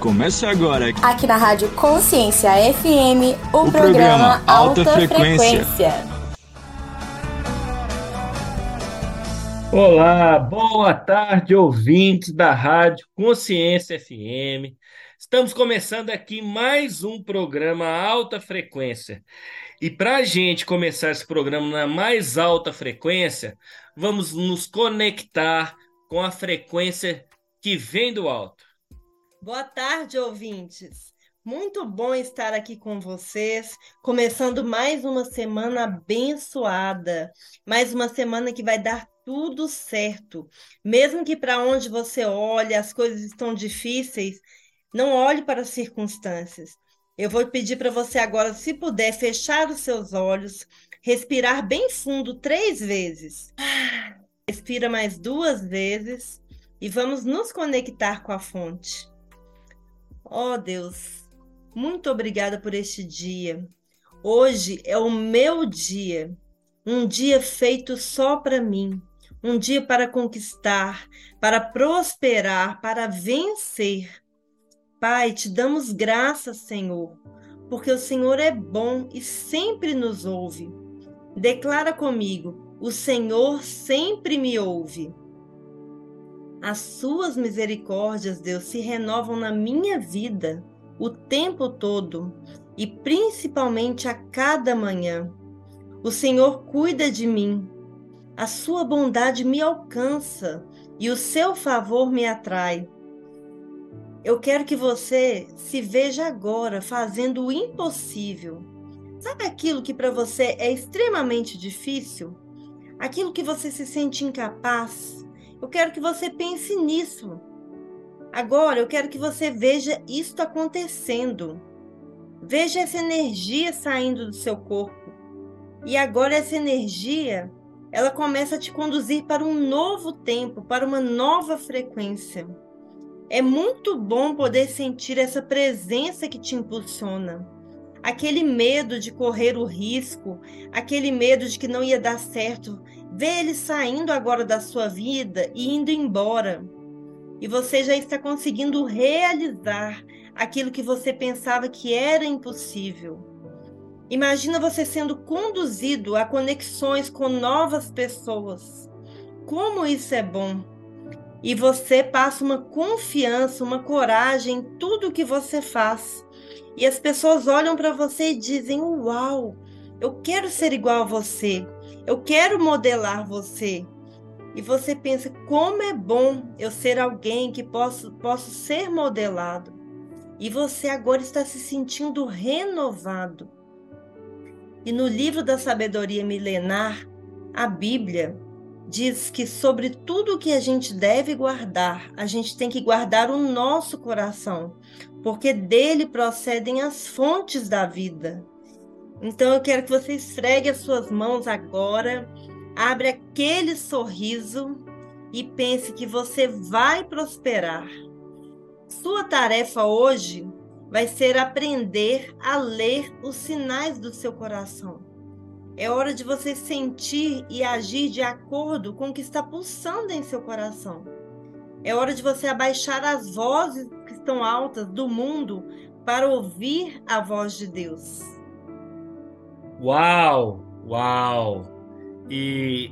Começa agora. Aqui na Rádio Consciência FM, o, o programa, programa Alta, Alta Frequência. Frequência. Olá, boa tarde, ouvintes da Rádio Consciência FM. Estamos começando aqui mais um programa Alta Frequência. E para a gente começar esse programa na mais alta frequência, vamos nos conectar com a frequência que vem do alto. Boa tarde, ouvintes. Muito bom estar aqui com vocês, começando mais uma semana abençoada, mais uma semana que vai dar tudo certo. Mesmo que para onde você olhe as coisas estão difíceis, não olhe para as circunstâncias. Eu vou pedir para você agora, se puder, fechar os seus olhos, respirar bem fundo três vezes. Respira mais duas vezes e vamos nos conectar com a fonte. Ó oh, Deus, muito obrigada por este dia. Hoje é o meu dia, um dia feito só para mim, um dia para conquistar, para prosperar, para vencer. Pai, te damos graças, Senhor, porque o Senhor é bom e sempre nos ouve. Declara comigo: o Senhor sempre me ouve. As suas misericórdias, Deus, se renovam na minha vida o tempo todo e principalmente a cada manhã. O Senhor cuida de mim. A sua bondade me alcança e o seu favor me atrai. Eu quero que você se veja agora fazendo o impossível. Sabe aquilo que para você é extremamente difícil? Aquilo que você se sente incapaz? Eu quero que você pense nisso. Agora eu quero que você veja isto acontecendo. Veja essa energia saindo do seu corpo. E agora essa energia, ela começa a te conduzir para um novo tempo, para uma nova frequência. É muito bom poder sentir essa presença que te impulsiona. Aquele medo de correr o risco, aquele medo de que não ia dar certo, Vê ele saindo agora da sua vida e indo embora. E você já está conseguindo realizar aquilo que você pensava que era impossível. Imagina você sendo conduzido a conexões com novas pessoas. Como isso é bom! E você passa uma confiança, uma coragem em tudo que você faz. E as pessoas olham para você e dizem: Uau, eu quero ser igual a você. Eu quero modelar você. E você pensa, como é bom eu ser alguém que posso, posso ser modelado. E você agora está se sentindo renovado. E no livro da sabedoria milenar, a Bíblia diz que sobre tudo que a gente deve guardar, a gente tem que guardar o nosso coração, porque dele procedem as fontes da vida. Então eu quero que você esfregue as suas mãos agora, abre aquele sorriso e pense que você vai prosperar. Sua tarefa hoje vai ser aprender a ler os sinais do seu coração. É hora de você sentir e agir de acordo com o que está pulsando em seu coração. É hora de você abaixar as vozes que estão altas do mundo para ouvir a voz de Deus. Uau, uau! E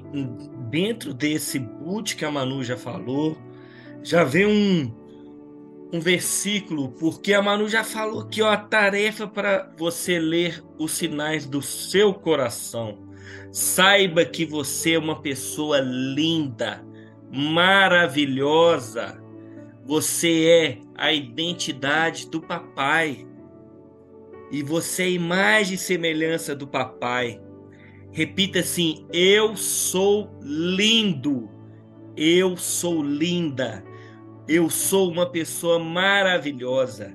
dentro desse boot que a Manu já falou, já vem um, um versículo, porque a Manu já falou que ó, a tarefa para você ler os sinais do seu coração. Saiba que você é uma pessoa linda, maravilhosa. Você é a identidade do papai e você é imagem e semelhança do papai. Repita assim: Eu sou lindo. Eu sou linda. Eu sou uma pessoa maravilhosa.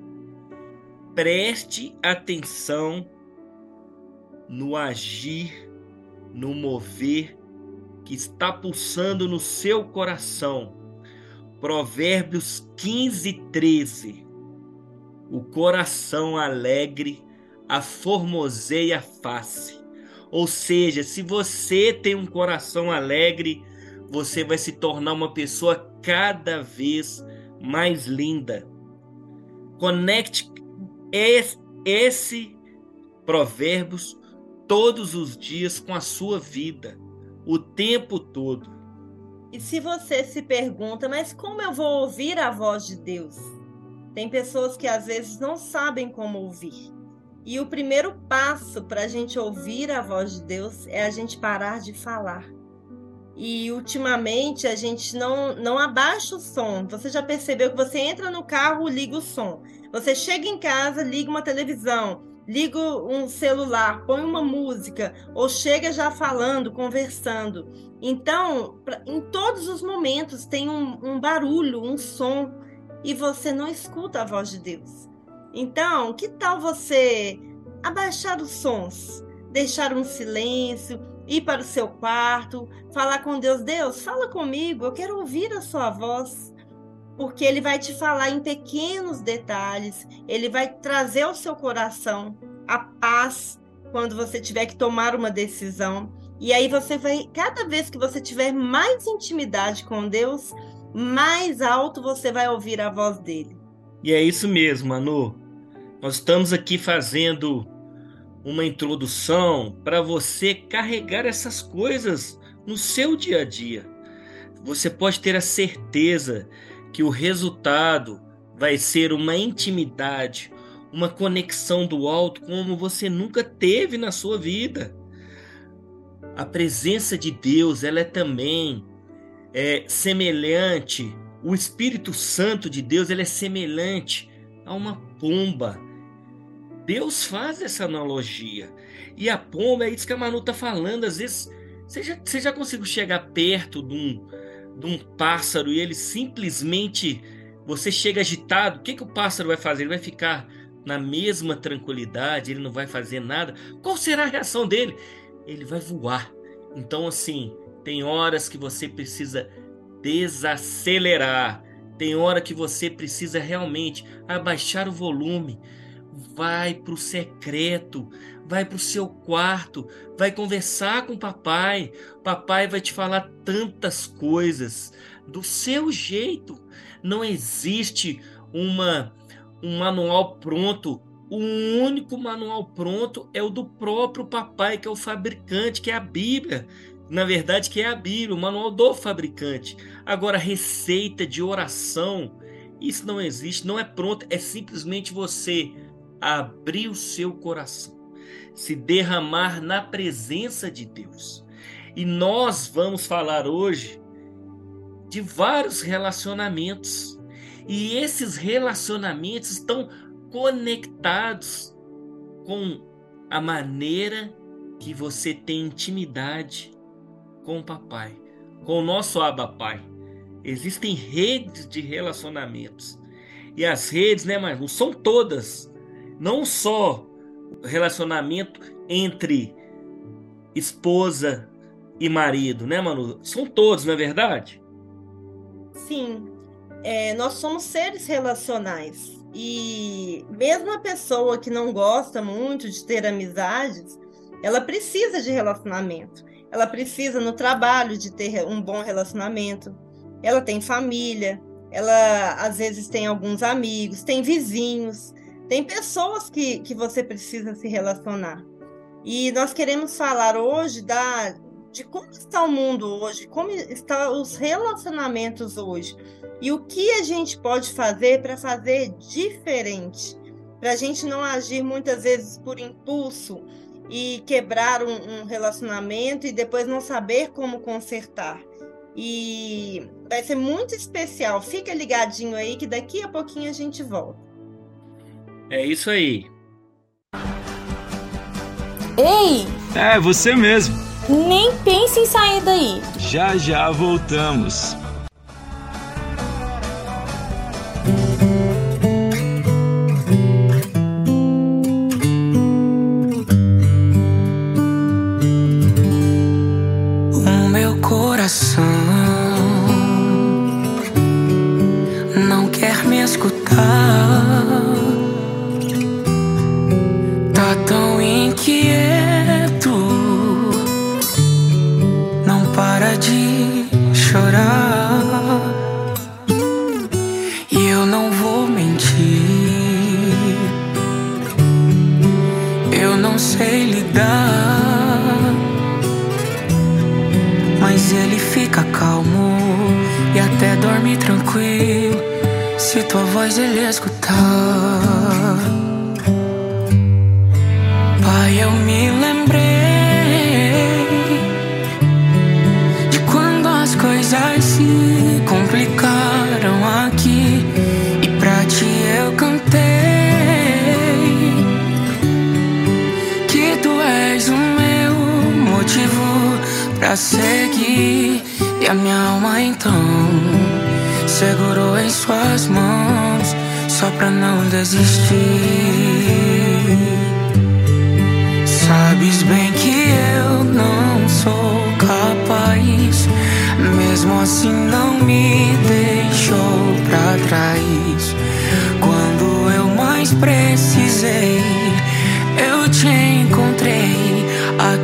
Preste atenção no agir, no mover que está pulsando no seu coração. Provérbios 15, 13 o coração alegre a formoseia a face. Ou seja, se você tem um coração alegre, você vai se tornar uma pessoa cada vez mais linda. Conecte esse, esse provérbios todos os dias com a sua vida, o tempo todo. E se você se pergunta, mas como eu vou ouvir a voz de Deus? Tem pessoas que às vezes não sabem como ouvir. E o primeiro passo para a gente ouvir a voz de Deus é a gente parar de falar. E ultimamente a gente não, não abaixa o som. Você já percebeu que você entra no carro, liga o som. Você chega em casa, liga uma televisão, liga um celular, põe uma música, ou chega já falando, conversando. Então, em todos os momentos tem um, um barulho, um som, e você não escuta a voz de Deus. Então, que tal você abaixar os sons, deixar um silêncio, ir para o seu quarto, falar com Deus: Deus, fala comigo, eu quero ouvir a sua voz. Porque ele vai te falar em pequenos detalhes, ele vai trazer ao seu coração a paz quando você tiver que tomar uma decisão. E aí você vai, cada vez que você tiver mais intimidade com Deus, mais alto você vai ouvir a voz dele. E é isso mesmo, Manu. Nós estamos aqui fazendo uma introdução para você carregar essas coisas no seu dia a dia. Você pode ter a certeza que o resultado vai ser uma intimidade, uma conexão do alto como você nunca teve na sua vida. A presença de Deus, ela é também é semelhante, o Espírito Santo de Deus, ele é semelhante a uma pomba Deus faz essa analogia. E a pomba, é isso que a Manu está falando. Às vezes, você já, você já conseguiu chegar perto de um, de um pássaro e ele simplesmente. Você chega agitado, o que, que o pássaro vai fazer? Ele vai ficar na mesma tranquilidade, ele não vai fazer nada. Qual será a reação dele? Ele vai voar. Então, assim, tem horas que você precisa desacelerar. Tem hora que você precisa realmente abaixar o volume vai para o secreto, vai para o seu quarto, vai conversar com o papai. Papai vai te falar tantas coisas do seu jeito. Não existe uma um manual pronto. O único manual pronto é o do próprio papai, que é o fabricante, que é a Bíblia. Na verdade, que é a Bíblia, o manual do fabricante. Agora, receita de oração, isso não existe, não é pronto, é simplesmente você abrir o seu coração, se derramar na presença de Deus. E nós vamos falar hoje de vários relacionamentos. E esses relacionamentos estão conectados com a maneira que você tem intimidade com o papai, com o nosso Abba Pai. Existem redes de relacionamentos. E as redes, né, não são todas não só relacionamento entre esposa e marido, né, Manu? São todos, não é verdade? Sim. É, nós somos seres relacionais. E mesmo a pessoa que não gosta muito de ter amizades, ela precisa de relacionamento. Ela precisa no trabalho de ter um bom relacionamento. Ela tem família, ela às vezes tem alguns amigos, tem vizinhos. Tem pessoas que, que você precisa se relacionar. E nós queremos falar hoje da, de como está o mundo hoje, como estão os relacionamentos hoje. E o que a gente pode fazer para fazer diferente. Para a gente não agir muitas vezes por impulso e quebrar um, um relacionamento e depois não saber como consertar. E vai ser muito especial. Fica ligadinho aí que daqui a pouquinho a gente volta. É isso aí. Ei! É, você mesmo. Nem pense em sair daí. Já já voltamos.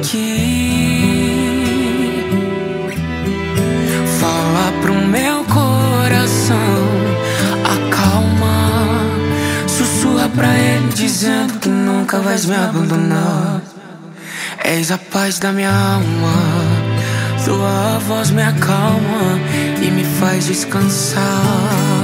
Aqui. Fala pro meu acalma. Sussurra pra ele dizendo que nunca vais me abandonar. És a paz da minha alma. Tua voz me acalma e me faz descansar.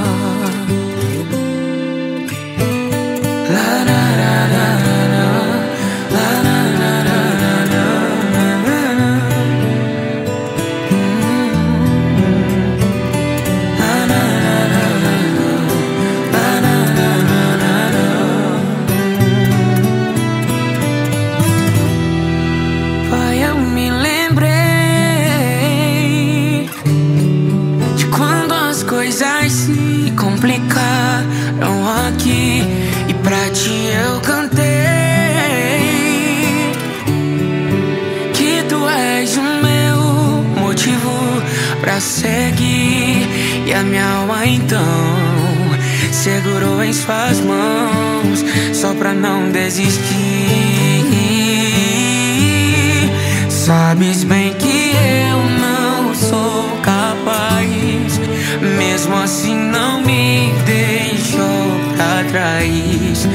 Suas mãos só pra não desistir. Sabes bem que eu não sou capaz, mesmo assim não me deixou pra trás.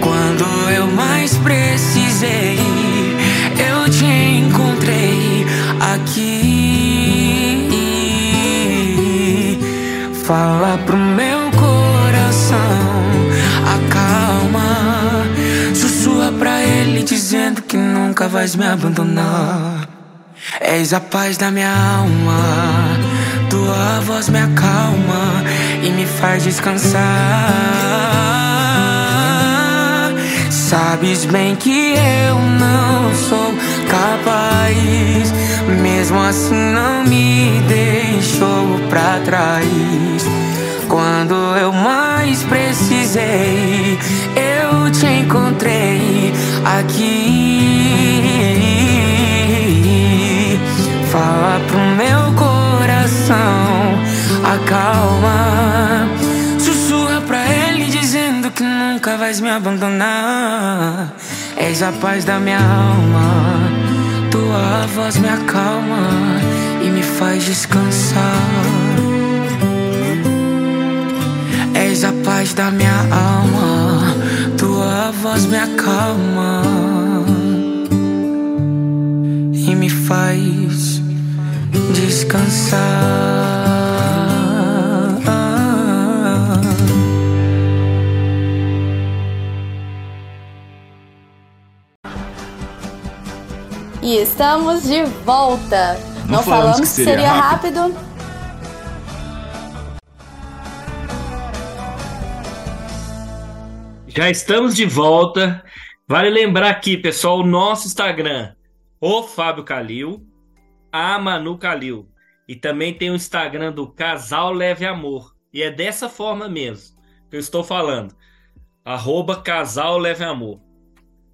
Quando eu mais precisei, Fala pro meu acalma. Sussurra pra ele dizendo que nunca vais me abandonar. És a paz da minha alma. Tua voz me acalma e me faz descansar. Sabes bem que eu não sou capaz, mesmo assim não me deixou pra trás. Quando eu mais precisei, eu te encontrei aqui. Fala pro meu coração, acalma. Sussurra pra ele dizendo que nunca vais me abandonar. És a paz da minha alma. Tua voz me acalma e me faz descansar. És a paz da minha alma, tua voz me acalma e me faz descansar. E estamos de volta. Não, Não falamos, falamos que seria, seria rápido. rápido Já estamos de volta. Vale lembrar aqui, pessoal, o nosso Instagram, o Fábio Calil, a Manu Calil. E também tem o Instagram do Casal Leve Amor. E é dessa forma mesmo que eu estou falando. Arroba Casal Leve Amor.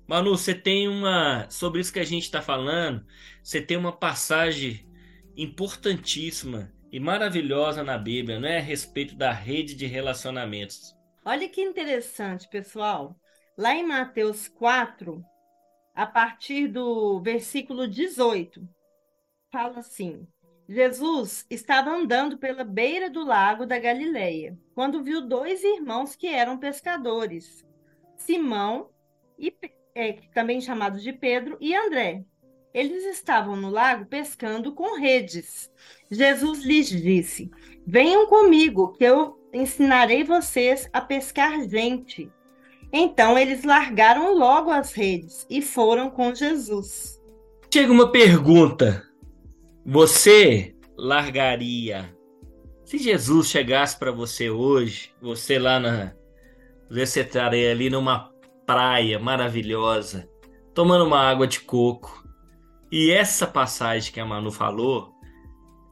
Manu, você tem uma. Sobre isso que a gente está falando, você tem uma passagem importantíssima e maravilhosa na Bíblia, não é? A respeito da rede de relacionamentos. Olha que interessante, pessoal. Lá em Mateus 4, a partir do versículo 18, fala assim: Jesus estava andando pela beira do lago da Galileia, quando viu dois irmãos que eram pescadores, Simão e Pedro. É, também chamados de Pedro, e André. Eles estavam no lago pescando com redes. Jesus lhes disse: Venham comigo, que eu ensinarei vocês a pescar gente. Então eles largaram logo as redes e foram com Jesus. Chega uma pergunta. Você largaria se Jesus chegasse para você hoje, você lá na você estaria ali numa praia maravilhosa, tomando uma água de coco. E essa passagem que a Manu falou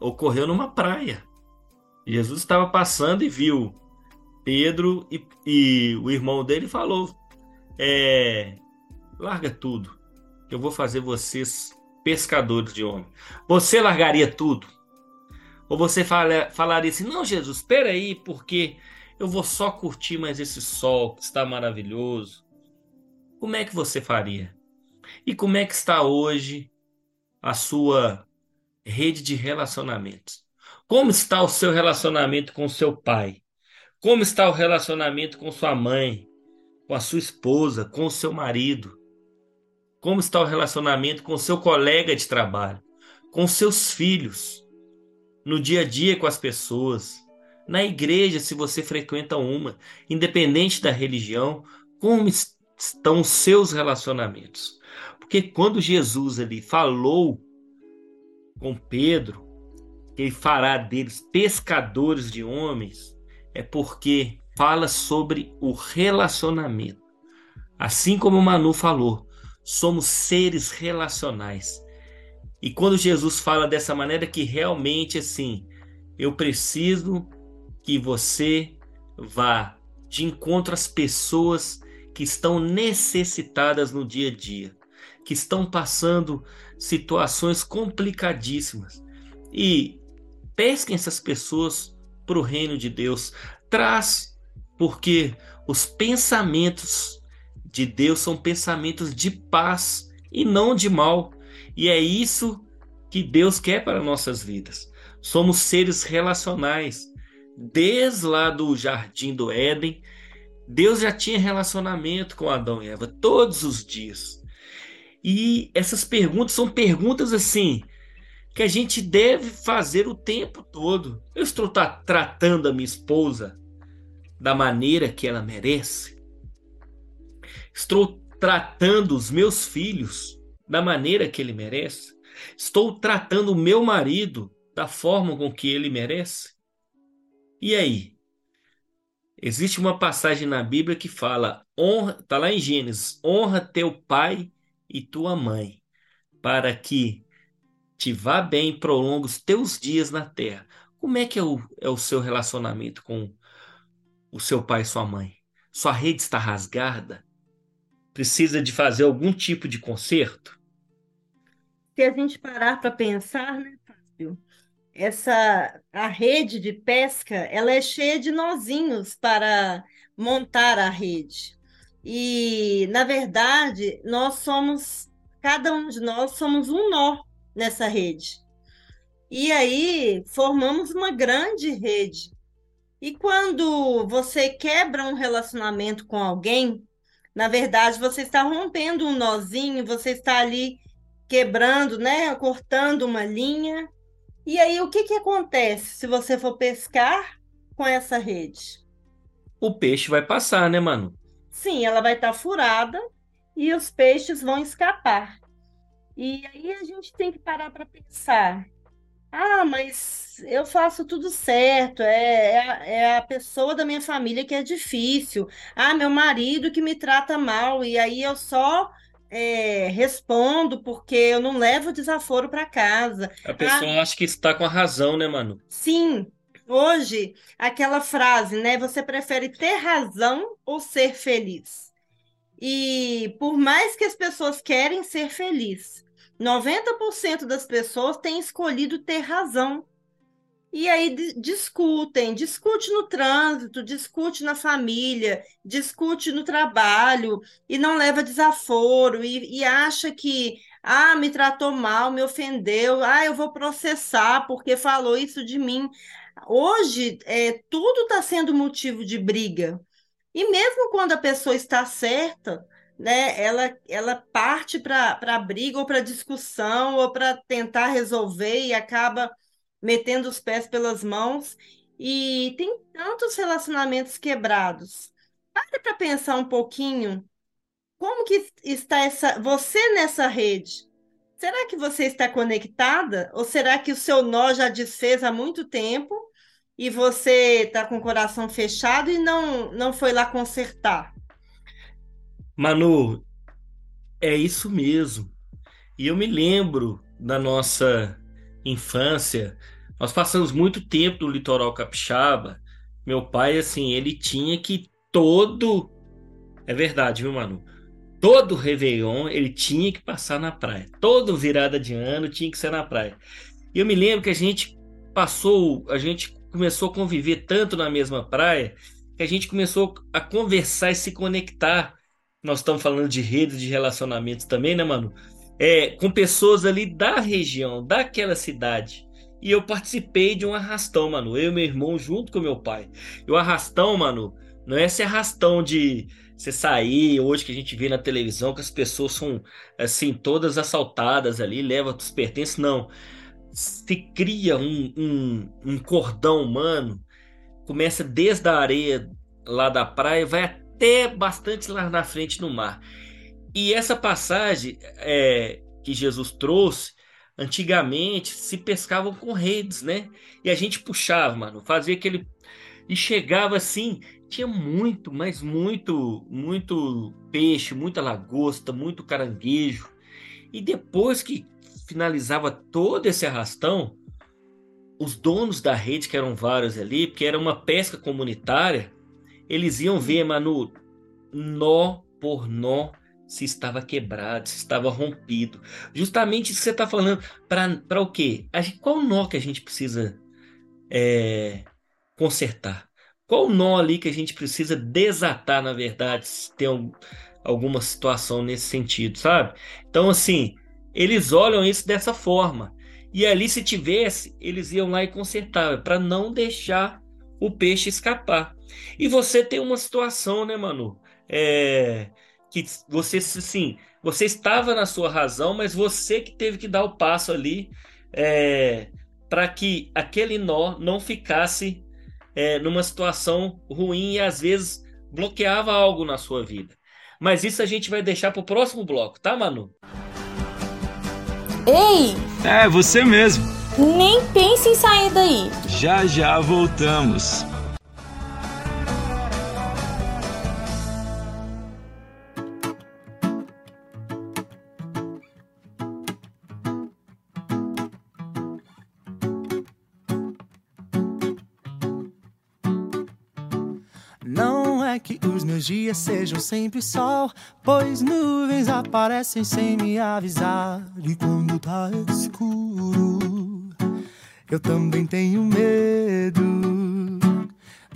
ocorreu numa praia. Jesus estava passando e viu Pedro e, e o irmão dele falou: é, larga tudo, eu vou fazer vocês pescadores de homem. Você largaria tudo? Ou você fala, falaria assim: não, Jesus, espera aí, porque eu vou só curtir mais esse sol que está maravilhoso. Como é que você faria? E como é que está hoje a sua rede de relacionamentos? Como está o seu relacionamento com seu pai? Como está o relacionamento com sua mãe, com a sua esposa, com o seu marido? Como está o relacionamento com seu colega de trabalho, com seus filhos, no dia a dia com as pessoas, na igreja, se você frequenta uma, independente da religião, como estão seus relacionamentos? Porque quando Jesus ali falou com Pedro, que ele fará deles pescadores de homens, é porque fala sobre o relacionamento. Assim como Manu falou, somos seres relacionais. E quando Jesus fala dessa maneira que realmente assim, eu preciso que você vá de encontro às pessoas que estão necessitadas no dia a dia, que estão passando situações complicadíssimas. E pesquem essas pessoas para o reino de Deus. Traz, porque os pensamentos de Deus são pensamentos de paz e não de mal. E é isso que Deus quer para nossas vidas. Somos seres relacionais. Desde lá do jardim do Éden, Deus já tinha relacionamento com Adão e Eva todos os dias. E essas perguntas são perguntas assim que a gente deve fazer o tempo todo. Eu estou tra tratando a minha esposa da maneira que ela merece? Estou tratando os meus filhos da maneira que ele merece? Estou tratando o meu marido da forma com que ele merece? E aí? Existe uma passagem na Bíblia que fala, honra, tá lá em Gênesis, honra teu pai e tua mãe, para que te vá bem e prolonga os teus dias na terra. Como é que é o, é o seu relacionamento com o seu pai e sua mãe? Sua rede está rasgada? Precisa de fazer algum tipo de conserto? Se a gente parar para pensar, né, Fábio? Essa a rede de pesca, ela é cheia de nozinhos para montar a rede. E, na verdade, nós somos, cada um de nós somos um nó nessa rede. E aí formamos uma grande rede. E quando você quebra um relacionamento com alguém, na verdade você está rompendo um nozinho, você está ali quebrando, né, cortando uma linha. E aí o que que acontece se você for pescar com essa rede? O peixe vai passar, né, mano? Sim, ela vai estar furada e os peixes vão escapar. E aí a gente tem que parar para pensar. Ah, mas eu faço tudo certo, é, é, a, é a pessoa da minha família que é difícil. Ah, meu marido que me trata mal, e aí eu só é, respondo porque eu não levo desaforo para casa. A pessoa ah, acha que está com a razão, né, mano? Sim. Hoje, aquela frase, né? Você prefere ter razão ou ser feliz? E por mais que as pessoas querem ser felizes, 90% das pessoas têm escolhido ter razão. E aí discutem, discute no trânsito, discute na família, discute no trabalho e não leva desaforo e, e acha que ah, me tratou mal, me ofendeu, ah, eu vou processar porque falou isso de mim. Hoje, é, tudo está sendo motivo de briga. E mesmo quando a pessoa está certa, né, ela, ela parte para briga ou para discussão ou para tentar resolver e acaba metendo os pés pelas mãos. E tem tantos relacionamentos quebrados. Pare para pensar um pouquinho como que está essa você nessa rede. Será que você está conectada? Ou será que o seu nó já desfez há muito tempo e você está com o coração fechado e não, não foi lá consertar? Manu, é isso mesmo. E eu me lembro da nossa infância. Nós passamos muito tempo no litoral capixaba. Meu pai, assim, ele tinha que todo. É verdade, viu, Manu? Todo Réveillon ele tinha que passar na praia. Todo virada de ano tinha que ser na praia. E eu me lembro que a gente passou, a gente começou a conviver tanto na mesma praia que a gente começou a conversar e se conectar nós estamos falando de redes de relacionamentos também, né, mano? É, com pessoas ali da região, daquela cidade. E eu participei de um arrastão, mano. Eu e meu irmão junto com meu pai. E o arrastão, mano, não é esse arrastão de você sair hoje que a gente vê na televisão que as pessoas são assim todas assaltadas ali, levam os pertences, não. Se cria um, um, um cordão humano, começa desde a areia lá da praia, vai até bastante lá na frente no mar. E essa passagem é, que Jesus trouxe, antigamente se pescavam com redes, né? E a gente puxava, mano, fazia aquele. E chegava assim, tinha muito, mas muito, muito peixe, muita lagosta, muito caranguejo. E depois que finalizava todo esse arrastão, os donos da rede, que eram vários ali, porque era uma pesca comunitária, eles iam ver, Manu, nó por nó, se estava quebrado, se estava rompido. Justamente isso que você está falando. Para o quê? qual nó que a gente precisa é, consertar? Qual nó ali que a gente precisa desatar, na verdade, se tem um, alguma situação nesse sentido, sabe? Então, assim, eles olham isso dessa forma. E ali, se tivesse, eles iam lá e consertavam, para não deixar o peixe escapar. E você tem uma situação, né, Manu? É, que você, assim, você estava na sua razão, mas você que teve que dar o passo ali é, para que aquele nó não ficasse é, numa situação ruim e às vezes bloqueava algo na sua vida. Mas isso a gente vai deixar para o próximo bloco, tá, Manu? Ei! É, você mesmo. Nem pense em sair daí. Já já voltamos. Que os meus dias sejam sempre sol, pois nuvens aparecem sem me avisar. E quando tá escuro, eu também tenho medo.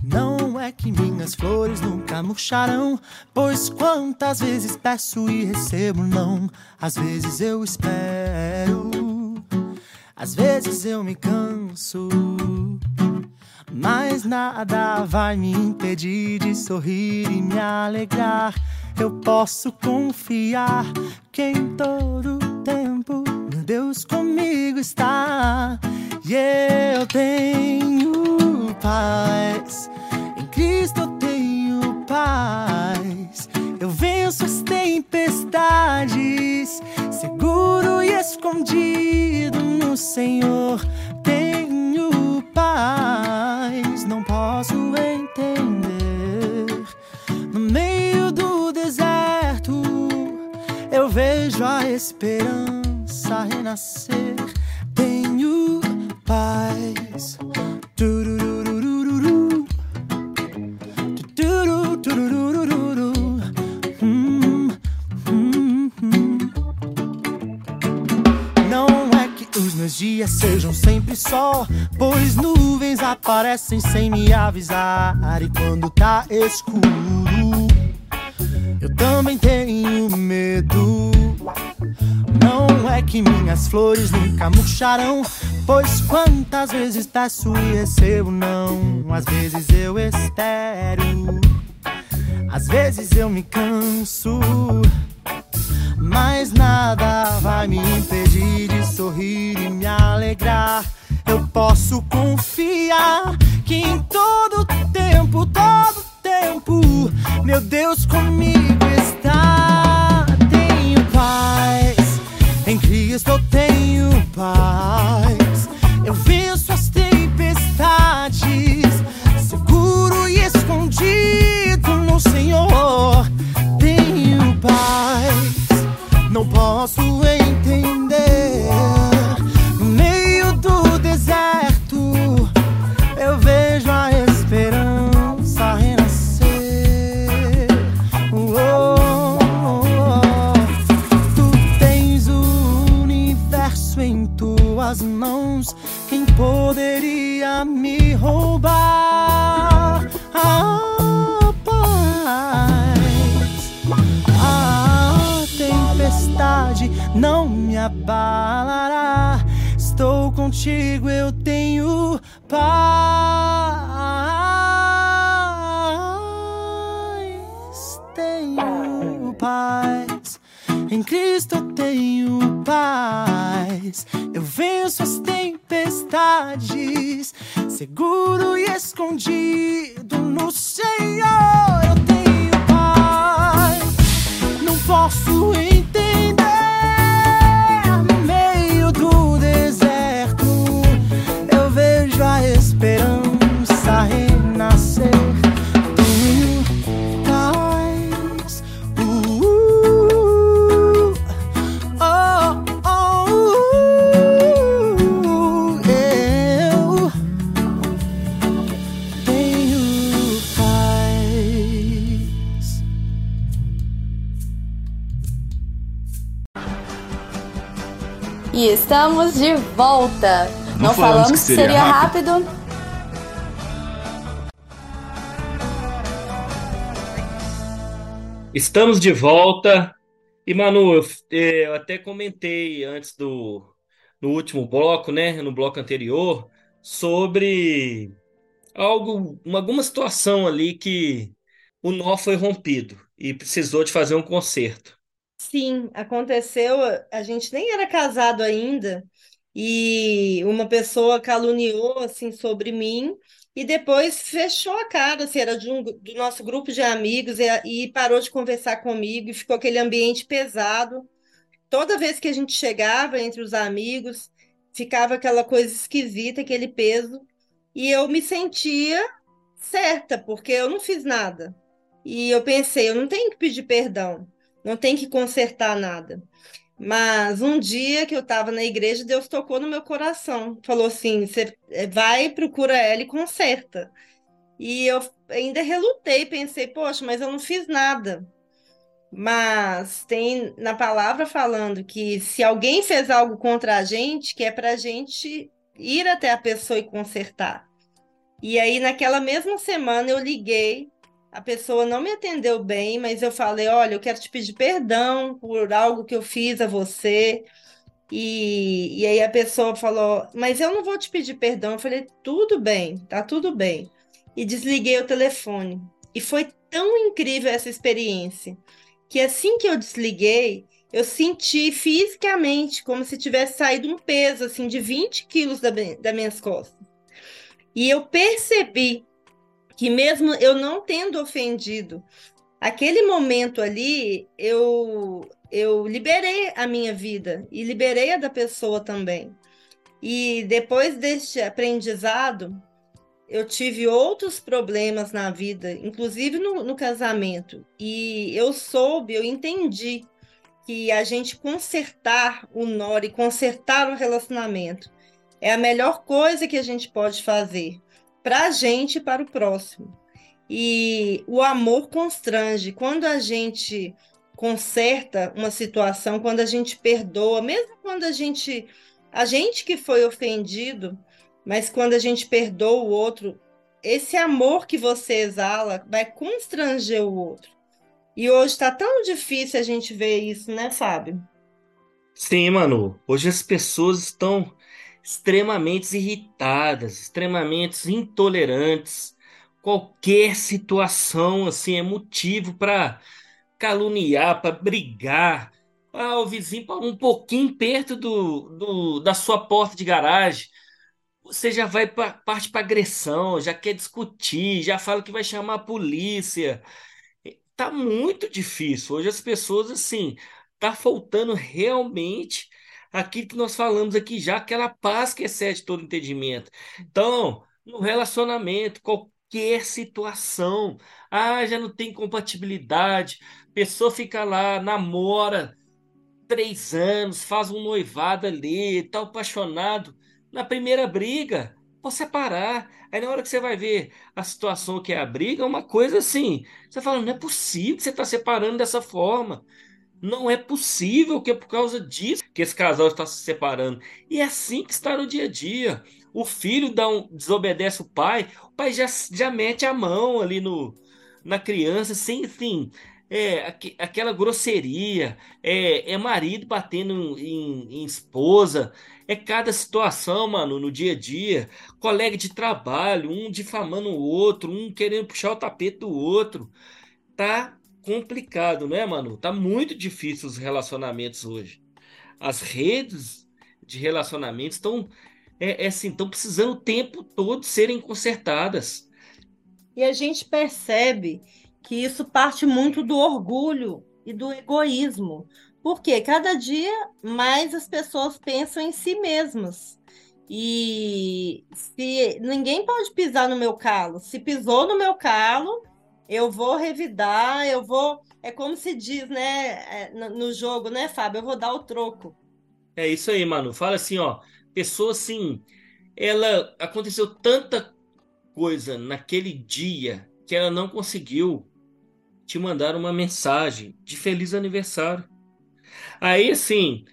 Não é que minhas flores nunca murcharão, pois quantas vezes peço e recebo não. Às vezes eu espero, às vezes eu me canso. Mas nada vai me impedir de sorrir e me alegrar. Eu posso confiar que em todo tempo meu Deus comigo está. E eu tenho paz. Em Cristo eu tenho paz. Eu venço as tempestades, seguro e escondido no Senhor. Tenho paz, não posso entender. No meio do deserto, eu vejo a esperança renascer. Tenho paz. Turururururu. Turururururu. Meus dias sejam sempre sol, pois nuvens aparecem sem me avisar. E quando tá escuro, eu também tenho medo. Não é que minhas flores nunca murcharão, pois quantas vezes peço e recebo não. Às vezes eu espero, Às vezes eu me canso, mas nada vai me impedir de sorrir e me alegrar. Eu posso confiar que em todo tempo, todo tempo, meu Deus comigo está. Tenho paz, em Cristo eu tenho paz. Eu venço as tempestades, seguro e escondido no Senhor. Tenho paz, não posso entender. No meio do deserto, eu vejo a esperança renascer. Oh, oh, oh. Tu tens o universo em tuas mãos. Quem poderia me roubar não me abalará. Estou contigo, eu tenho paz. Tenho paz. Em Cristo eu tenho paz. Eu venço as tempestades, seguro e escondido no Senhor. Eu tenho paz. Não posso entender esperança renascer. Tenho paz. Uh, oh, oh, uh, eu tenho paz. E estamos de volta. Não Não, falamos falamos que que seria seria rápido. rápido. Estamos de volta. E, Manu, eu, eh, eu até comentei antes do no último bloco, né, no bloco anterior, sobre algo, uma- alguma situação ali que o nó foi rompido e precisou de fazer um conserto. Sim, aconteceu. A gente nem era casado ainda e uma pessoa caluniou assim sobre mim e depois fechou a cara, assim, era de um, do nosso grupo de amigos e, e parou de conversar comigo e ficou aquele ambiente pesado. Toda vez que a gente chegava entre os amigos, ficava aquela coisa esquisita, aquele peso, e eu me sentia certa, porque eu não fiz nada. E eu pensei, eu não tenho que pedir perdão, não tenho que consertar nada. Mas um dia que eu estava na igreja, Deus tocou no meu coração. Falou assim: você eh, vai, procura ela e conserta. E eu ainda relutei, pensei, poxa, mas eu não fiz nada. Mas tem na palavra falando que se alguém fez algo contra a gente, que é para a gente ir até a pessoa e consertar. E aí, naquela mesma semana, eu liguei, a pessoa não me atendeu bem, mas eu falei: olha, eu quero te pedir perdão por algo que eu fiz a você. E, e aí a pessoa falou: mas eu não vou te pedir perdão. Eu falei: tudo bem, tá tudo bem. E desliguei o telefone. E foi tão incrível essa experiência que assim que eu desliguei, eu senti fisicamente como se tivesse saído um peso assim de 20 quilos da, mi- das minhas costas. E eu percebi que mesmo eu não tendo ofendido, aquele momento ali, eu eu liberei a minha vida e liberei a da pessoa também. E depois deste aprendizado, eu tive outros problemas na vida, inclusive no, no casamento. E eu soube, eu entendi que a gente consertar o nó e consertar o relacionamento é a melhor coisa que a gente pode fazer para a gente e para o próximo. E o amor constrange. Quando a gente conserta uma situação, quando a gente perdoa, mesmo quando a gente, a gente que foi ofendido, mas quando a gente perdoa o outro, esse amor que você exala vai constranger o outro. E hoje está tão difícil a gente ver isso, né, Fábio? Sim, Manu. Hoje as pessoas estão extremamente irritadas, extremamente intolerantes qualquer situação assim é motivo para caluniar, para brigar. Ah, o vizinho um pouquinho perto do, do, da sua porta de garagem. Você já vai pra, parte para agressão, já quer discutir, já fala que vai chamar a polícia. Tá muito difícil. Hoje as pessoas assim, tá faltando realmente aquilo que nós falamos aqui já, aquela paz que excede todo entendimento. Então, no relacionamento, qualquer situação, ah, já não tem compatibilidade, pessoa fica lá, namora três anos, faz um noivado ali, tá apaixonado, na primeira briga, vou separar. Aí na hora que você vai ver a situação que é a briga, é uma coisa assim, você fala, não é possível que você está separando dessa forma. Não é possível que é por causa disso que esse casal está se separando. E é assim que está no dia a dia. O filho dá um, desobedece o pai, o pai já, já mete a mão ali no, na criança, sem assim, é, aqu aquela grosseria, é, é marido batendo em, em, esposa, é cada situação, mano, no dia a dia, colega de trabalho, um difamando o outro, um querendo puxar o tapete do outro. Tá complicado, né, mano? Tá muito difícil os relacionamentos hoje. As redes de relacionamentos estão é, é assim, estão precisando o tempo todo serem consertadas. E a gente percebe que isso parte muito do orgulho e do egoísmo. Porque cada dia mais as pessoas pensam em si mesmas. E se ninguém pode pisar no meu calo, se pisou no meu calo, eu vou revidar, eu vou. É como se diz, né, é, no jogo, né, Fábio? Eu vou dar o troco. É isso aí, mano. Fala assim, ó. Pessoa assim, ela aconteceu tanta coisa naquele dia que ela não conseguiu te mandar uma mensagem de feliz aniversário. Aí, assim,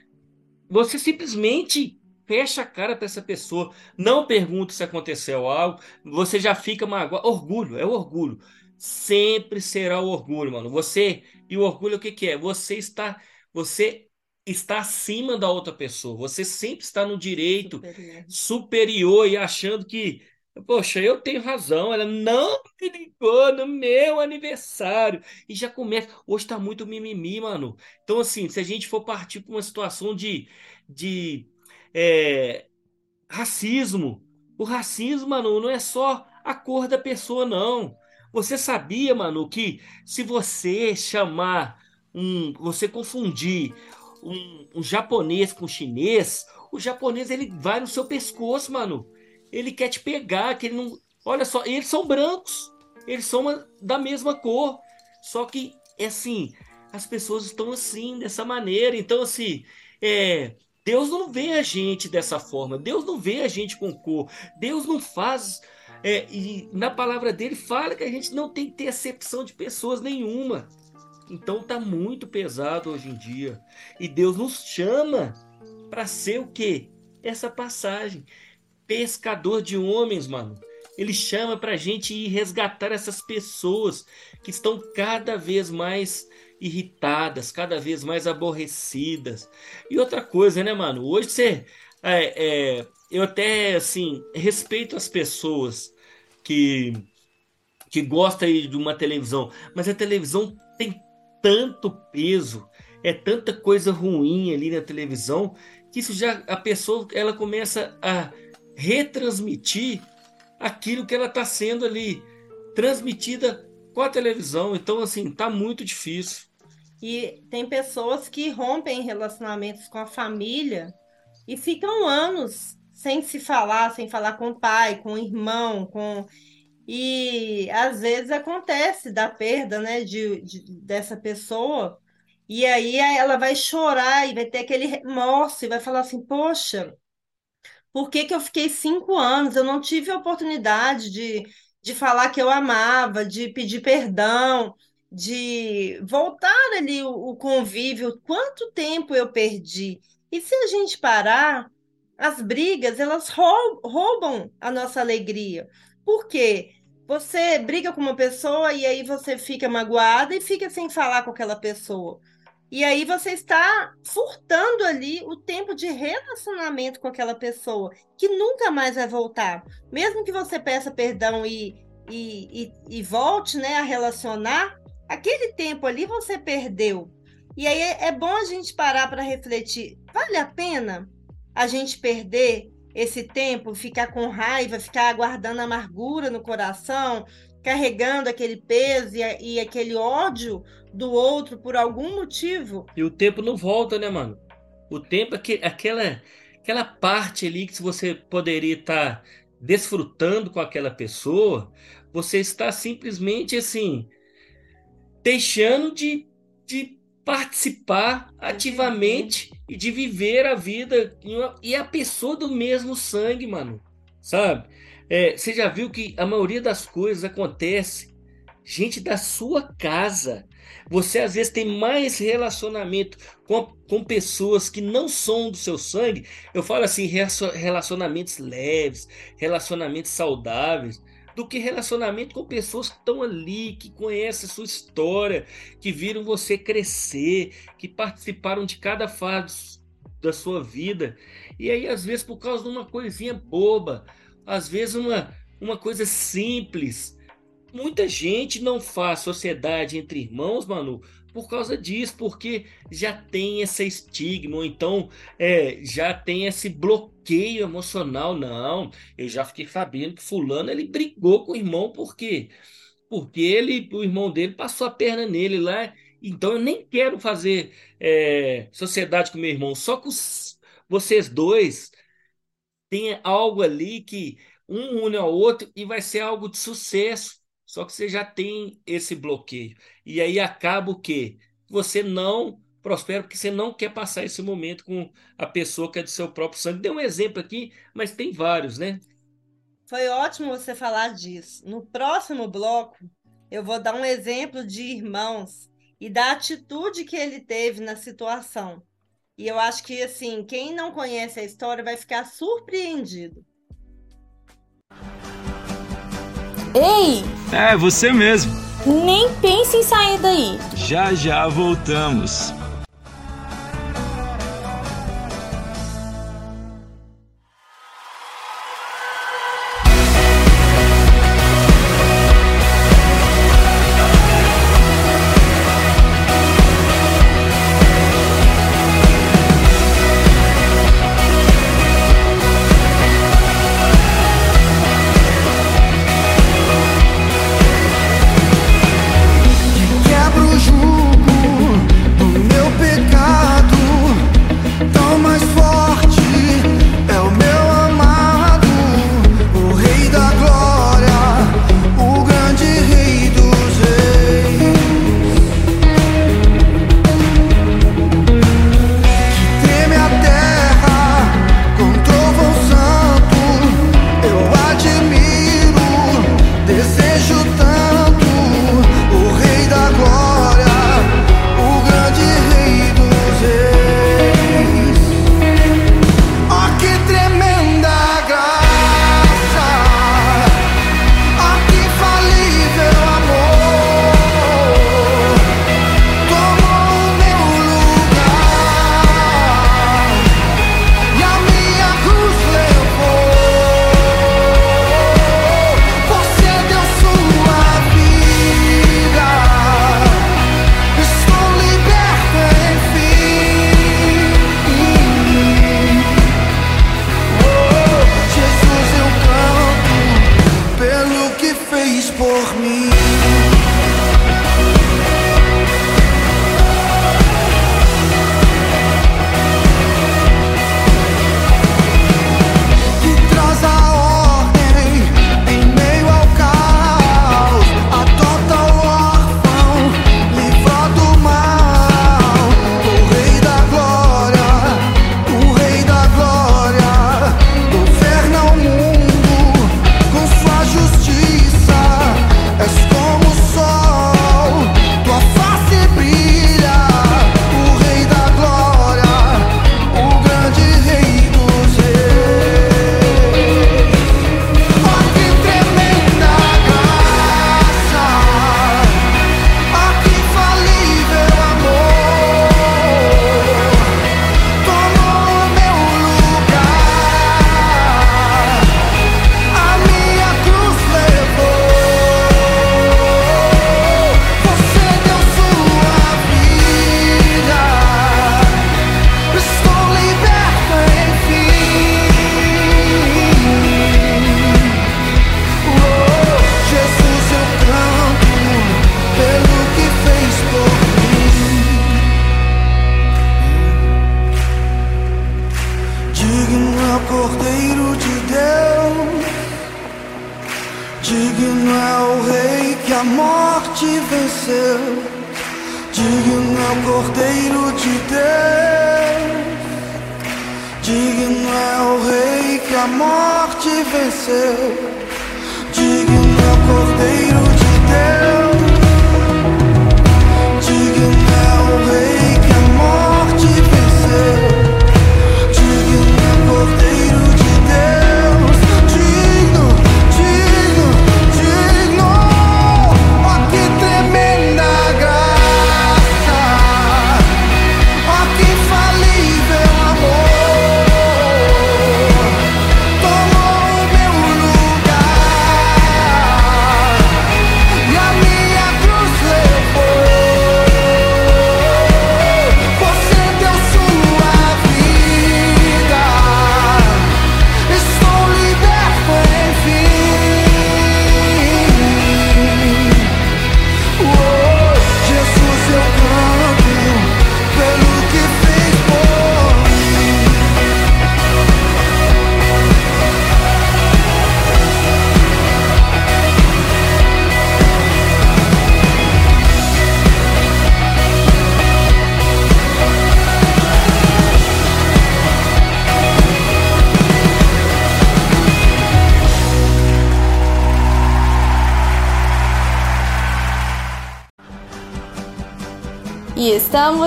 você simplesmente fecha a cara para essa pessoa, não pergunta se aconteceu algo, você já fica magoado. Orgulho, é orgulho sempre será o orgulho, mano. Você e o orgulho o que que é? Você está você está acima da outra pessoa. Você sempre está no direito superior, superior e achando que Poxa, eu tenho razão. Ela não me ligou no meu aniversário. E já começa. Hoje tá muito mimimi, mano. Então, assim, se a gente for partir para uma situação de, de é, racismo, o racismo, mano, não é só a cor da pessoa, não. Você sabia, mano, que se você chamar um, você confundir um, um japonês com chinês, o japonês ele vai no seu pescoço, mano. Ele quer te pegar, que ele não. Olha só, eles são brancos, eles são uma, da mesma cor. Só que, é assim, as pessoas estão assim, dessa maneira. Então, assim, é, Deus não vê a gente dessa forma. Deus não vê a gente com cor. Deus não faz é, e na palavra dele fala que a gente não tem que ter acepção de pessoas nenhuma. Então tá muito pesado hoje em dia. E Deus nos chama para ser o quê? Essa passagem. Pescador de homens, mano. Ele chama para a gente ir resgatar essas pessoas que estão cada vez mais irritadas, cada vez mais aborrecidas. E outra coisa, né, mano? Hoje você. É, é, eu até, assim, respeito as pessoas que, que gosta de uma televisão, mas a televisão tem tanto peso, é tanta coisa ruim ali na televisão, que isso já a pessoa ela começa a retransmitir aquilo que ela está sendo ali transmitida com a televisão. Então, assim, tá muito difícil. E tem pessoas que rompem relacionamentos com a família e ficam anos sem se falar, sem falar com o pai, com o irmão, com e às vezes acontece da perda, né, de, de, dessa pessoa, e aí ela vai chorar e vai ter aquele remorso e vai falar assim: Poxa, por que que eu fiquei cinco anos? Eu não tive a oportunidade de, de falar que eu amava, de pedir perdão, de voltar ali o, o convívio. Quanto tempo eu perdi? E se a gente parar, as brigas, elas roubam a nossa alegria. Por quê? Você briga com uma pessoa e aí você fica magoada e fica sem falar com aquela pessoa. E aí você está furtando ali o tempo de relacionamento com aquela pessoa, que nunca mais vai voltar. Mesmo que você peça perdão e, e, e, e volte né, a relacionar, aquele tempo ali você perdeu. E aí é, é bom a gente parar para refletir: vale a pena a gente perder esse tempo, ficar com raiva, ficar aguardando amargura no coração, carregando aquele peso e, e, aquele ódio do outro por algum motivo. E o tempo não volta, né, mano? O tempo, aquela, aquela parte ali que você poderia estar desfrutando com aquela pessoa, você está simplesmente assim, deixando de, de participar ativamente e de viver a vida e a pessoa do mesmo sangue, mano. Sabe? É, você já viu que a maioria das coisas acontece gente da sua casa. Você às vezes tem mais relacionamento com, com pessoas que não são do seu sangue. Eu falo assim, relacionamentos leves, relacionamentos saudáveis do que relacionamento com pessoas que estão ali, que conhecem a sua história, que viram você crescer, que participaram de cada fase da sua vida. E aí, às vezes, por causa de uma coisinha boba, às vezes uma, uma coisa simples. Muita gente não faz sociedade entre irmãos, Manu, por causa disso, porque já tem esse estigma, ou então é, já tem esse bloqueio emocional. Não, eu já fiquei sabendo que fulano ele brigou com o irmão, por quê? Porque ele, o irmão dele passou a perna nele lá. Então eu nem quero fazer é, sociedade com meu irmão, só que os, vocês dois têm algo ali que um une ao outro e vai ser algo de sucesso. Só que você já tem esse bloqueio. E aí acaba o quê? Você não prospera porque você não quer passar esse momento com a pessoa que é do seu próprio sangue. Dei um exemplo aqui, mas tem vários, né? Foi ótimo você falar disso. No próximo bloco, eu vou dar um exemplo de irmãos e da atitude que ele teve na situação. E eu acho que, assim, quem não conhece a história vai ficar surpreendido. Ei! É, você mesmo. Nem pense em sair daí. Já já voltamos. por mim.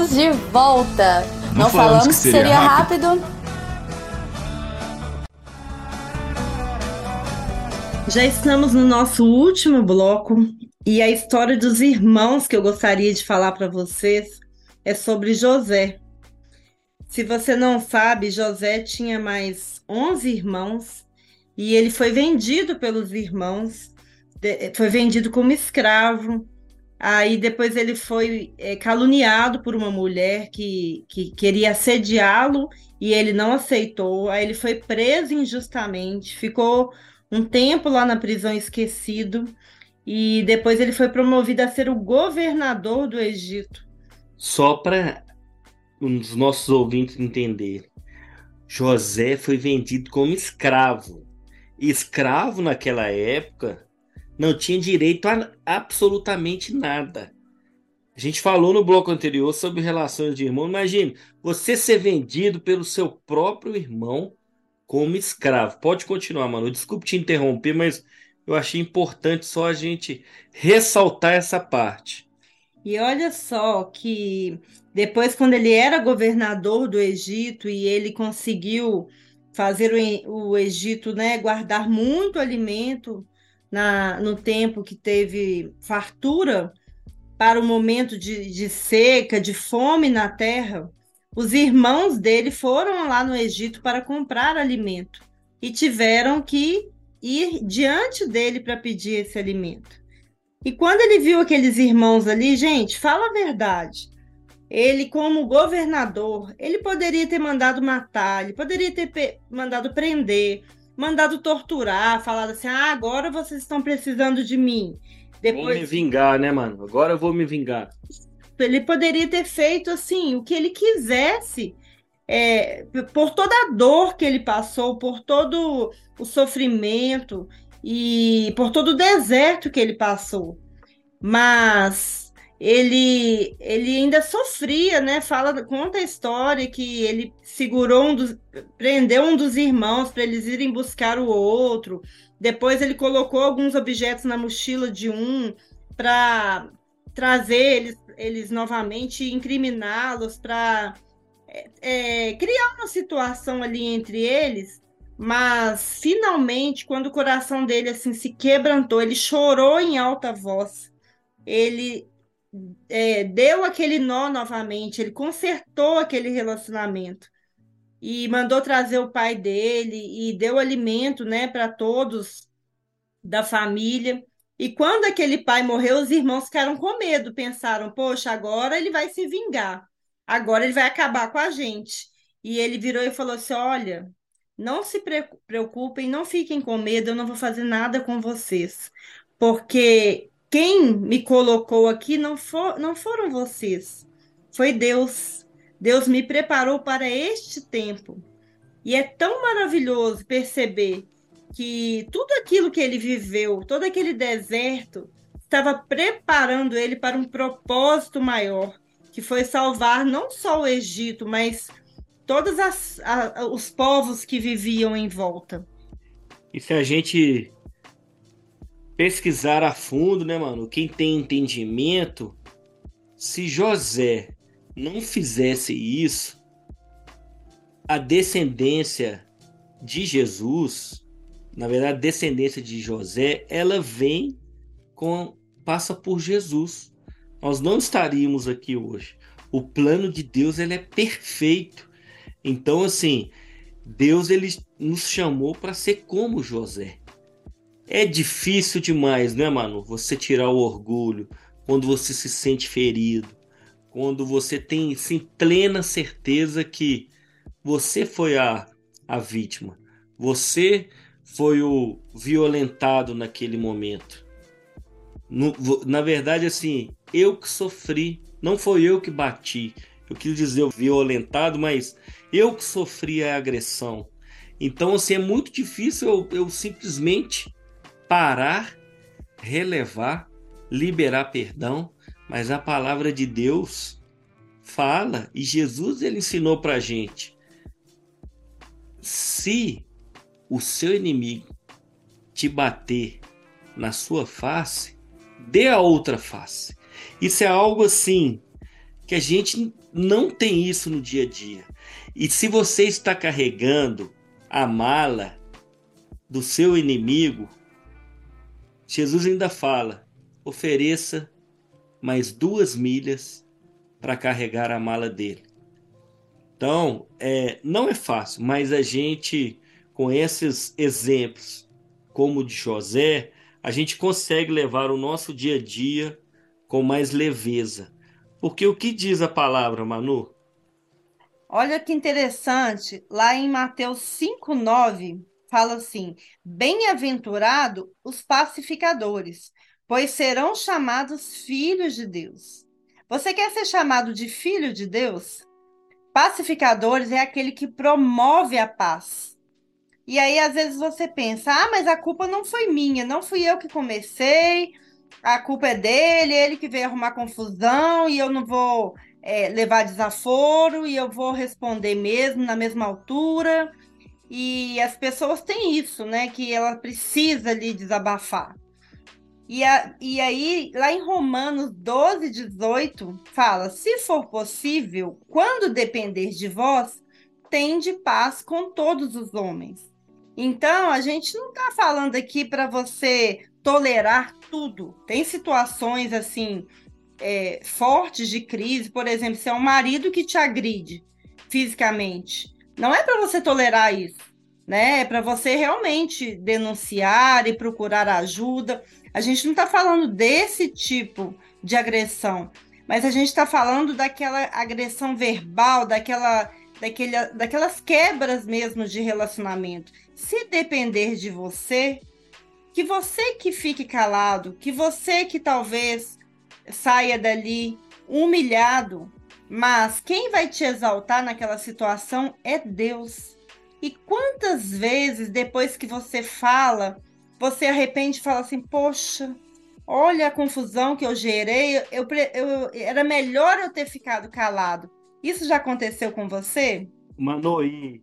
Estamos de volta. Não Não, falamos falamos que seria seria rápido. rápido. Já estamos no nosso último bloco e a história dos irmãos que eu gostaria de falar para vocês é sobre José. Se você não sabe, José tinha mais 11 irmãos e ele foi vendido pelos irmãos, foi vendido como escravo. Aí depois ele foi eh, caluniado por uma mulher que, que queria assediá-lo e ele não aceitou. Aí ele foi preso injustamente, ficou um tempo lá na prisão esquecido e depois ele foi promovido a ser o governador do Egito. Só para os nossos ouvintes entenderem. José foi vendido como escravo. Escravo naquela época não tinha direito a absolutamente nada. A gente falou no bloco anterior sobre relações de irmão. Imagine você ser vendido pelo seu próprio irmão como escravo. Pode continuar, mano. Desculpe te interromper, mas eu achei importante só a gente ressaltar essa parte. E olha só que depois, quando ele era governador do Egito e ele conseguiu fazer o, Egito, né, guardar muito alimento na, no tempo que teve fartura para o momento de, de seca, de fome na terra, os irmãos dele foram lá no Egito para comprar alimento e tiveram que ir diante dele para pedir esse alimento. E quando ele viu aqueles irmãos ali, gente, fala a verdade. Ele, como governador, ele poderia ter mandado matar, ele poderia ter mandado prender, mandado torturar, falado assim: ah, agora vocês estão precisando de mim. Vou me Depois, vingar, né, mano? Agora eu vou me vingar. ele poderia ter feito assim o que ele quisesse, é, por toda a dor que ele passou, por todo o sofrimento e por todo o deserto que ele passou. Mas ele ele ainda sofria, né? Fala, conta a história que ele segurou um dos, prendeu um dos irmãos para eles irem buscar o outro. Depois ele colocou alguns objetos na mochila de um para trazer eles, eles novamente incriminá-los para é, criar uma situação ali entre eles, mas finalmente, quando o coração dele assim se quebrantou, ele chorou em alta voz, ele é, deu aquele nó novamente, ele consertou aquele relacionamento e mandou trazer o pai dele e deu alimento, né, para todos da família. E quando aquele pai morreu, os irmãos ficaram com medo, pensaram: poxa, agora ele vai se vingar, agora ele vai acabar com a gente. E ele virou e falou assim: olha, não se pre- preocupem, não fiquem com medo, eu não vou fazer nada com vocês, porque quem me colocou aqui não, for, não foram vocês, foi Deus. Deus me preparou para este tempo. E é tão maravilhoso perceber que tudo aquilo que ele viveu, todo aquele deserto, estava preparando ele para um propósito maior, que foi salvar não só o Egito, mas todos os povos que viviam em volta. E se a gente pesquisar a fundo, né, mano? Quem tem entendimento, se José não fizesse isso, a descendência de Jesus, na verdade, a descendência de José, ela vem com passa por Jesus. Nós não estaríamos aqui hoje. O plano de Deus ele é perfeito. Então, assim, Deus ele nos chamou para ser como José. É difícil demais, né, mano? Você tirar o orgulho quando você se sente ferido, quando você tem sim, plena certeza que você foi a, a vítima, você foi o violentado naquele momento. No, na verdade, assim, eu que sofri, não foi eu que bati. Eu quis dizer o violentado, mas eu que sofri a agressão. Então, assim, é muito difícil eu, eu simplesmente parar, relevar, liberar perdão, mas a palavra de Deus fala e Jesus ele ensinou para gente. Se o seu inimigo te bater na sua face, dê a outra face. Isso é algo assim que a gente não tem isso no dia a dia. E se você está carregando a mala do seu inimigo, Jesus ainda fala: ofereça mais duas milhas para carregar a mala dele. Então, é, não é fácil, mas a gente, com esses exemplos, como o de José, a gente consegue levar o nosso dia a dia com mais leveza. Porque o que diz a palavra, Manu? Olha que interessante, lá em Mateus 5:9 fala assim: Bem-aventurado os pacificadores, pois serão chamados filhos de Deus. Você quer ser chamado de filho de Deus? Pacificadores é aquele que promove a paz. E aí, às vezes, você pensa: ah, mas a culpa não foi minha, não fui eu que comecei, a culpa é dele, ele que veio arrumar confusão e eu não vou é, levar desaforo e eu vou responder mesmo na mesma altura. E as pessoas têm isso, né? Que ela precisa ali desabafar. E, a, e aí, lá em Romanos 12, 18, fala: se for possível, quando depender de vós, tende paz com todos os homens. Então, a gente não está falando aqui para você tolerar tudo. Tem situações assim é, fortes de crise, por exemplo, se é um marido que te agride fisicamente, não é para você tolerar isso, né? É para você realmente denunciar e procurar ajuda. A gente não está falando desse tipo de agressão, mas a gente está falando daquela agressão verbal, daquela, daquele, daquelas quebras mesmo de relacionamento se depender de você, que você que fique calado, que você que talvez saia dali humilhado, mas quem vai te exaltar naquela situação é Deus. E quantas vezes depois que você fala, você arrepende e fala assim: Poxa, olha a confusão que eu gerei, eu, eu, era melhor eu ter ficado calado. Isso já aconteceu com você? Manu, e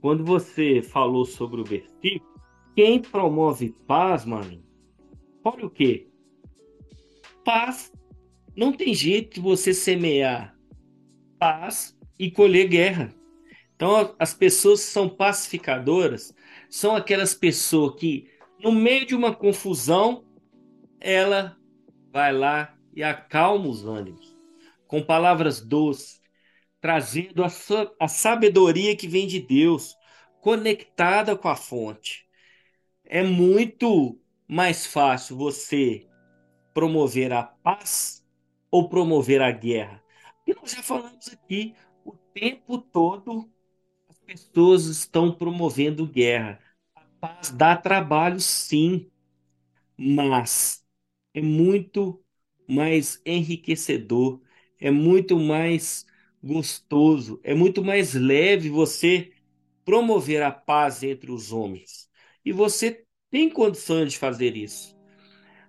quando você falou sobre o versículo, quem promove paz, mano, olha o que? Paz. Não tem jeito de você semear paz e colher guerra. Então, as pessoas que são pacificadoras são aquelas pessoas que, no meio de uma confusão, ela vai lá e acalma os ânimos com palavras doces, trazendo a, a sabedoria que vem de Deus, conectada com a fonte. É muito mais fácil você promover a paz ou promover a guerra. E nós já falamos aqui, o tempo todo as pessoas estão promovendo guerra. A paz dá trabalho, sim, mas é muito mais enriquecedor, é muito mais gostoso, é muito mais leve você promover a paz entre os homens. E você tem condições de fazer isso.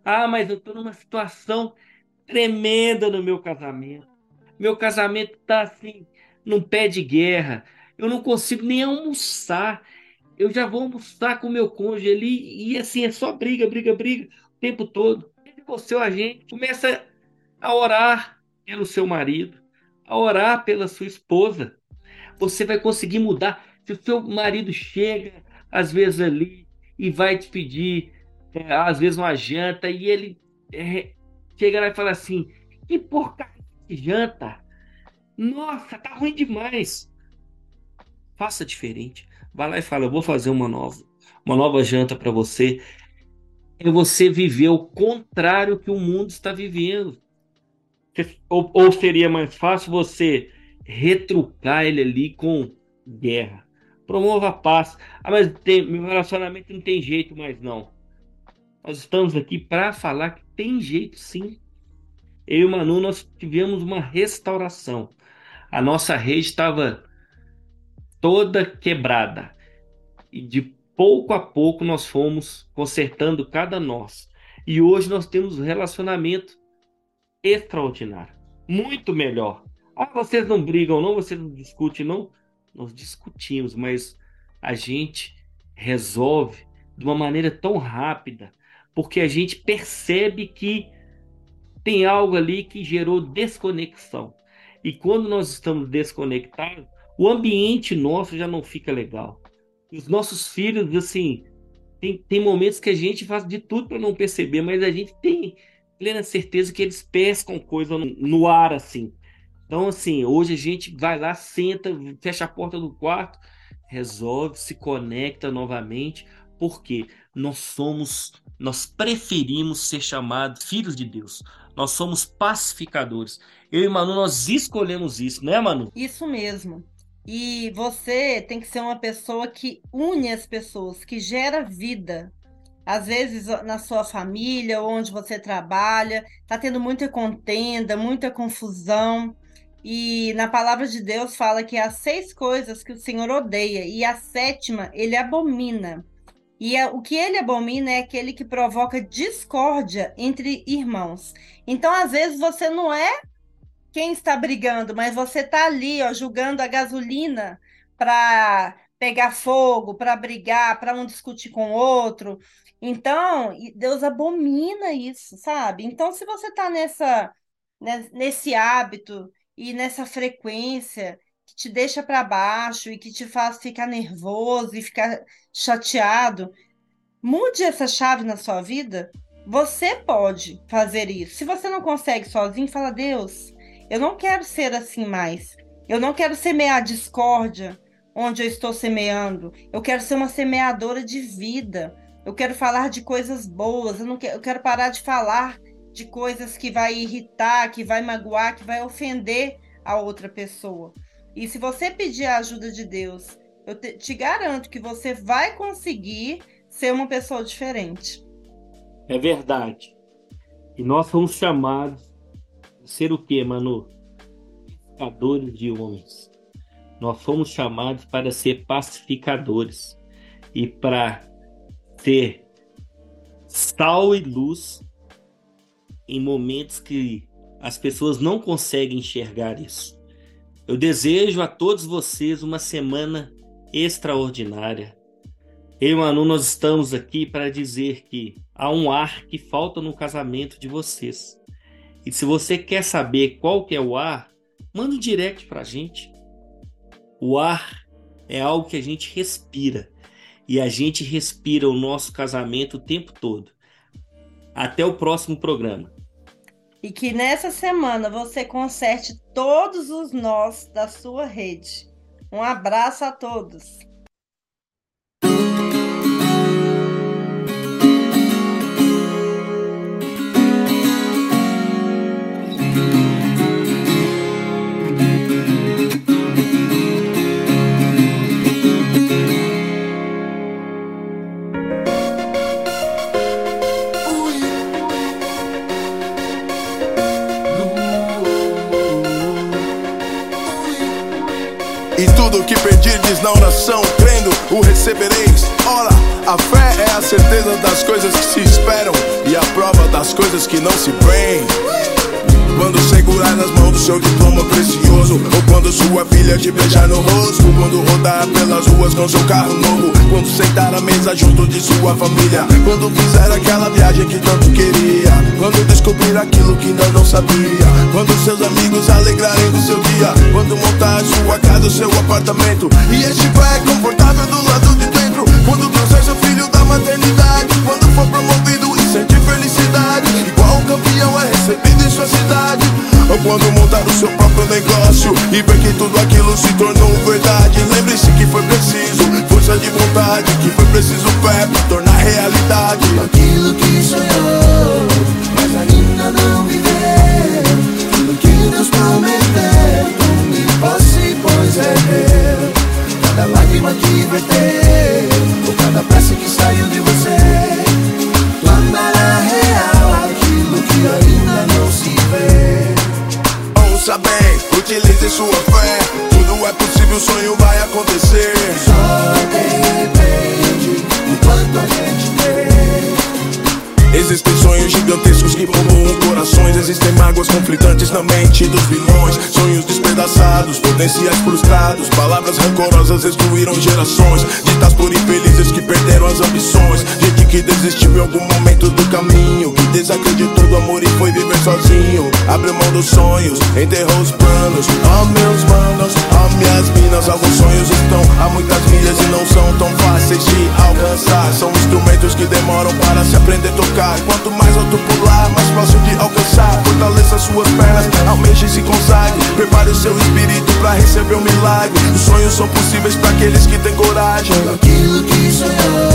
Ah, mas eu estou numa situação tremenda no meu casamento. Meu casamento está assim, num pé de guerra. Eu não consigo nem almoçar. Eu já vou almoçar com meu cônjuge ali e assim é só briga, briga, briga o tempo todo. Você, a gente, começa a orar pelo seu marido, a orar pela sua esposa. Você vai conseguir mudar. Se o seu marido chega, às vezes ali, e vai te pedir, é, às vezes, uma janta, e ele é, chega lá e fala assim: que porcaria janta! Nossa, tá ruim demais! Faça diferente. Vai lá e fala: eu vou fazer uma nova, uma nova janta para você. É você viver o contrário que o mundo está vivendo. Ou, ou seria mais fácil você retrucar ele ali com guerra. Promova a paz. Ah, mas tem, meu relacionamento não tem jeito mais não. Nós estamos aqui para falar que tem jeito sim. Eu e o Manu, nós tivemos uma restauração. A nossa rede estava toda quebrada. E de pouco a pouco nós fomos consertando cada nós. E hoje nós temos um relacionamento extraordinário. Muito melhor. Ah, vocês não brigam, não? Vocês não discutem, não? Nós discutimos, mas a gente resolve de uma maneira tão rápida, porque a gente percebe que tem algo ali que gerou desconexão. E quando nós estamos desconectados, o ambiente nosso já não fica legal. Os nossos filhos, assim, tem, tem momentos que a gente faz de tudo para não perceber, mas a gente tem plena certeza que eles pescam coisa no, no ar, assim. Então, assim, hoje a gente vai lá, senta, fecha a porta do quarto, resolve, se conecta novamente, porque nós somos, nós preferimos ser chamados filhos de Deus. Nós somos pacificadores. Eu e Manu, nós escolhemos isso, né, Manu? Isso mesmo. E você tem que ser uma pessoa que une as pessoas, que gera vida. Às vezes na sua família, onde você trabalha, tá tendo muita contenda, muita confusão. E na palavra de Deus fala que há seis coisas que o Senhor odeia, e a sétima ele abomina. E é, o que ele abomina é aquele que provoca discórdia entre irmãos. Então, às vezes, você não é quem está brigando, mas você está ali, ó, julgando a gasolina para pegar fogo, para brigar, para um discutir com o outro. Então, Deus abomina isso, sabe? Então, se você está nessa, né, nesse hábito e nessa frequência que te deixa para baixo e que te faz ficar nervoso e ficar chateado, mude essa chave na sua vida. Você pode fazer isso. Se você não consegue sozinho, fala: Deus, eu não quero ser assim mais. Eu não quero semear discórdia onde eu estou semeando. Eu quero ser uma semeadora de vida. Eu quero falar de coisas boas. Eu, não quero, eu quero parar de falar de coisas que vai irritar, que vai magoar, que vai ofender a outra pessoa. E se você pedir a ajuda de Deus, eu te, te garanto que você vai conseguir ser uma pessoa diferente. É verdade. E nós fomos chamados a ser o quê, Manu? Pacificadores de homens. Nós fomos chamados para ser pacificadores e para ter sal e luz em momentos que as pessoas não conseguem enxergar isso. Eu desejo a todos vocês uma semana extraordinária. Eu Manu, nós estamos aqui para dizer que há um ar que falta no casamento de vocês. E se você quer saber qual que é o ar, manda um direct para a gente. O ar é algo que a gente respira. E a gente respira o nosso casamento o tempo todo. Até o próximo programa. E que nessa semana você conserte todos os nós da sua rede. Um abraço a todos. Pedirdes na oração, crendo, o recebereis. Ora, A fé é a certeza das coisas que se esperam e a prova das coisas que não se veem. Quando segurar nas mãos do seu diploma precioso Ou quando sua filha te beijar no rosto Quando rodar pelas ruas com seu carro novo Quando sentar à mesa junto de sua família Quando fizer aquela viagem que tanto queria Quando descobrir aquilo que ainda não sabia Quando seus amigos alegrarem do seu dia Quando montar sua casa, o seu apartamento E estiver confortável do lado de dentro Quando trouxer seu filho da maternidade Quando for promovido e sentir felicidade Igual um campeão é recebido em sua cidade Ou quando montar o seu próprio negócio E ver que tudo aquilo se tornou verdade. Lembre-se que foi preciso força de vontade Que foi preciso fé pra tornar realidade. Aquilo que sonhou, mas ainda não viveu. Tudo que Deus prometeu, tome posse, pois é meu. Cada lágrima que verteu, Bem, utilize sua fé. Tudo é possível, o sonho vai acontecer. Só depende do quanto a gente crê Existem sonhos gigantescos que povoam corações. Existem mágoas conflitantes na mente dos vilões. Sonhos despedaçados, potenciais frustrados. Palavras rancorosas excluíram gerações. Ditas por infelizes que perderam as ambições. Gente que desistiu em algum momento do caminho desacreditou do amor e foi viver sozinho. Abriu mão dos sonhos, enterrou os planos. Ó meus manos, ó minhas minas Alguns sonhos estão. A muitas milhas e não são tão fáceis de alcançar. São instrumentos que demoram para se aprender a tocar. Quanto mais alto pular, mais fácil de alcançar. Fortaleça suas pernas, almeje e se consagre. Prepare o seu espírito para receber um milagre. Os sonhos são possíveis para aqueles que têm coragem. Aquilo que sonhou,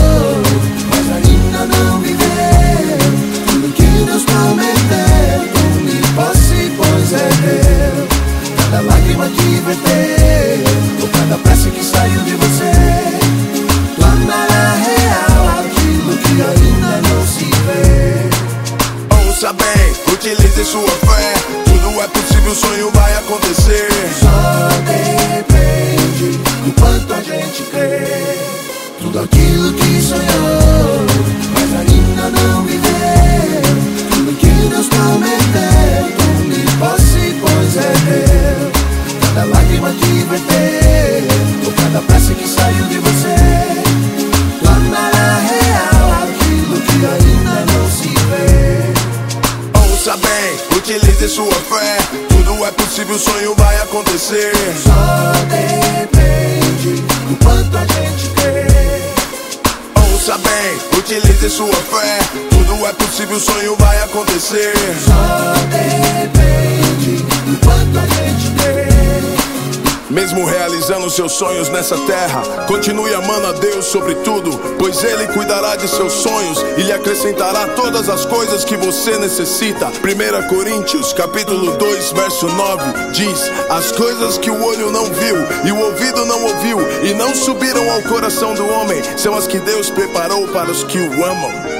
sonhos nessa terra, continue amando a Deus sobre tudo, pois Ele cuidará de seus sonhos e lhe acrescentará todas as coisas que você necessita. 1 Coríntios, capítulo 2, verso 9, diz: As coisas que o olho não viu e o ouvido não ouviu e não subiram ao coração do homem são as que Deus preparou para os que o amam.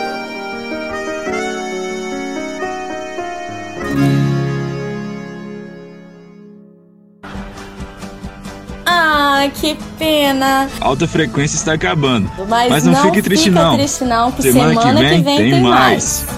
Pena. Alta frequência está acabando. Mas, Mas não, fique triste não. triste não, que Semana, semana, que vem, tem, tem mais. mais.